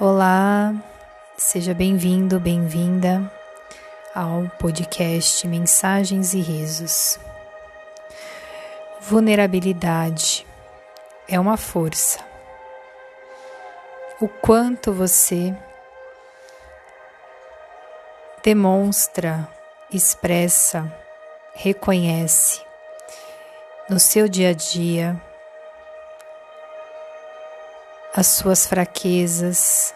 Olá, seja bem-vindo, bem-vinda ao podcast Mensagens e Risos. Vulnerabilidade é uma força. O quanto você demonstra, expressa, reconhece no seu dia a dia as suas fraquezas,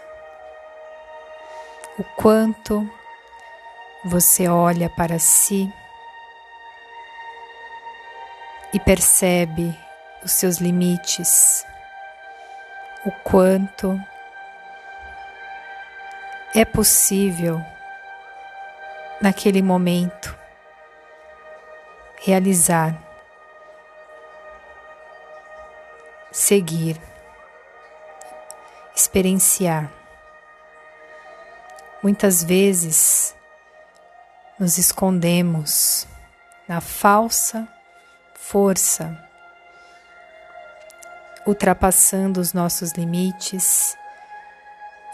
o quanto você olha para si e percebe os seus limites, o quanto é possível naquele momento realizar, seguir experienciar. Muitas vezes nos escondemos na falsa força, ultrapassando os nossos limites,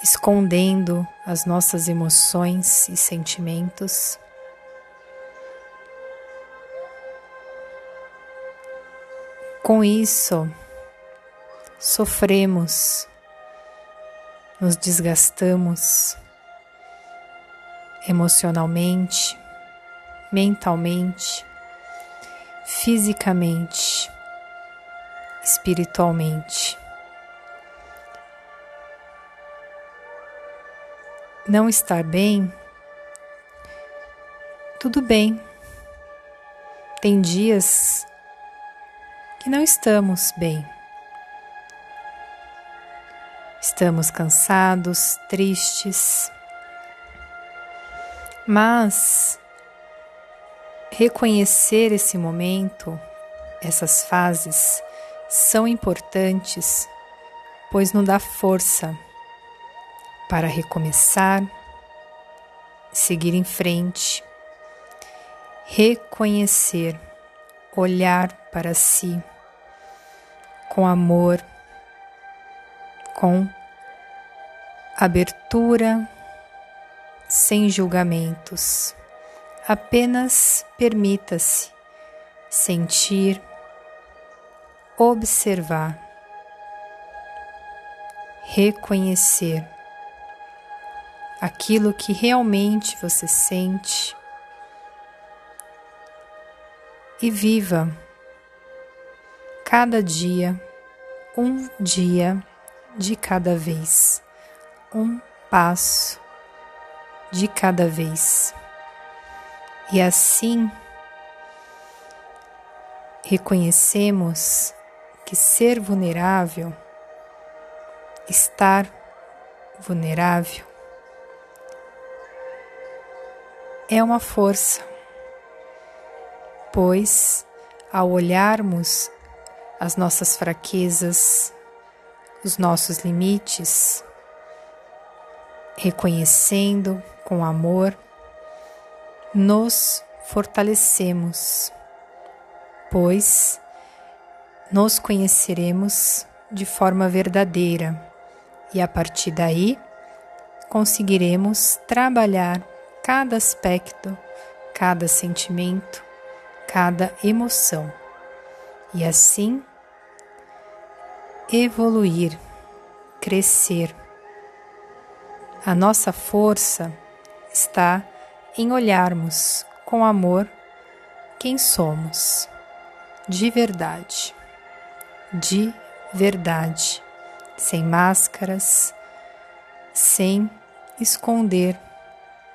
escondendo as nossas emoções e sentimentos. Com isso, sofremos, nos desgastamos emocionalmente, mentalmente, fisicamente, espiritualmente. Não estar bem, tudo bem. Tem dias que não estamos bem. Estamos cansados, tristes, mas reconhecer esse momento, essas fases, são importantes, pois nos dá força para recomeçar, seguir em frente, reconhecer, olhar para si com amor, com abertura, sem julgamentos. Apenas permita-se sentir, observar, reconhecer aquilo que realmente você sente e viva cada dia, um dia de cada vez um passo de cada vez. E assim reconhecemos que ser vulnerável, estar vulnerável, é uma força, pois ao olharmos as nossas fraquezas, os nossos limites, reconhecendo com amor, nos fortalecemos, pois nos conheceremos de forma verdadeira e a partir daí conseguiremos trabalhar cada aspecto, cada sentimento, cada emoção. E assim evoluir, crescer a nossa força está em olharmos com amor quem somos, de verdade, de verdade, sem máscaras, sem esconder,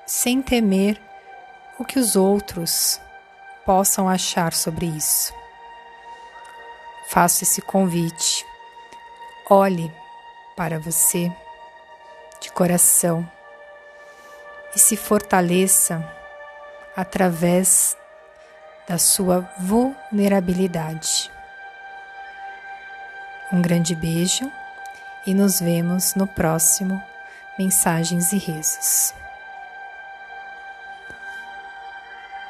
sem temer o que os outros possam achar sobre isso. Faço esse convite. Olhe para você de coração e se fortaleça através da sua vulnerabilidade. Um grande beijo e nos vemos no próximo Mensagens e Rezos.